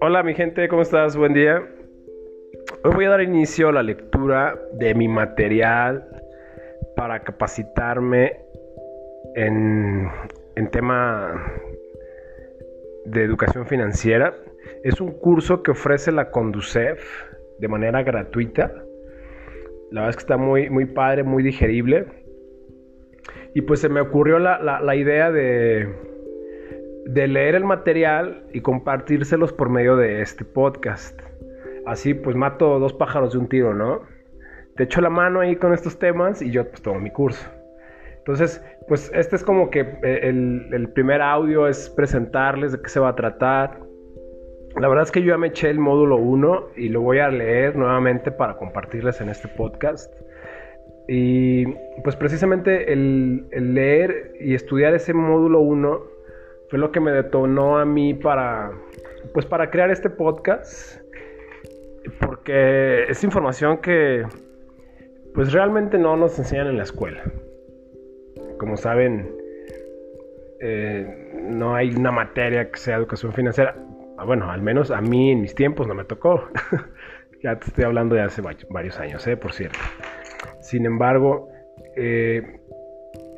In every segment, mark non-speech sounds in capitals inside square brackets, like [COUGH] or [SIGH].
Hola mi gente, ¿cómo estás? Buen día. Hoy voy a dar inicio a la lectura de mi material para capacitarme en, en tema de educación financiera. Es un curso que ofrece la Conducef de manera gratuita. La verdad es que está muy, muy padre, muy digerible. Y pues se me ocurrió la, la idea de, de leer el material y compartírselos por medio de este podcast. Así pues mato dos pájaros de un tiro, ¿no? Te echo la mano ahí con estos temas y yo pues tomo mi curso. Entonces, pues este es como que eh, el, el, primer audio es presentarles de qué se va a tratar. La verdad es que yo ya me eché el módulo 1 y lo voy a leer nuevamente para compartirles en este podcast. Y pues precisamente el, leer y estudiar ese módulo 1 fue lo que me detonó a mí para, pues para crear este podcast, porque es información que, pues realmente no nos enseñan en la escuela. Como saben, eh, no hay una materia que sea educación financiera. Ah, bueno, al menos a mí en mis tiempos no me tocó. [LAUGHS] ya te estoy hablando de hace varios años, ¿eh? por cierto. Sin embargo, eh,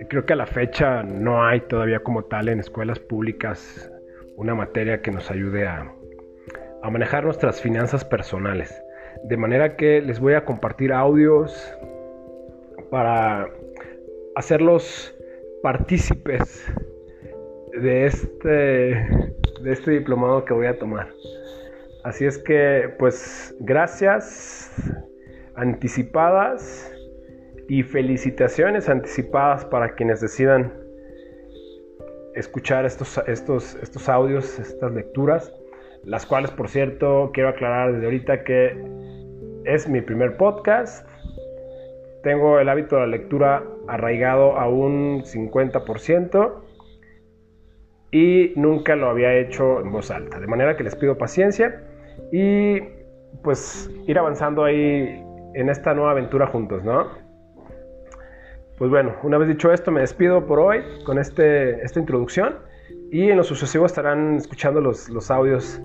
creo que a la fecha no hay todavía como tal en escuelas públicas una materia que nos ayude a, manejar nuestras finanzas personales. De manera que les voy a compartir audios para hacerlos partícipes de este, de este diplomado que voy a tomar. Así es que, pues, gracias anticipadas y felicitaciones anticipadas para quienes decidan escuchar estos, estos, estos audios, estas lecturas, las cuales por cierto quiero aclarar desde ahorita que es mi primer podcast. Tengo el hábito de la lectura arraigado a un 50% y nunca lo había hecho en voz alta. De manera que les pido paciencia y pues ir avanzando ahí en esta nueva aventura juntos, ¿no? Pues bueno, una vez dicho esto, me despido por hoy con este, esta introducción y en lo sucesivo estarán escuchando los, los audios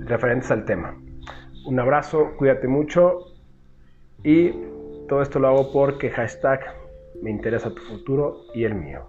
referentes al tema. Un abrazo, cuídate mucho y todo esto lo hago porque hashtag me interesa tu futuro y el mío.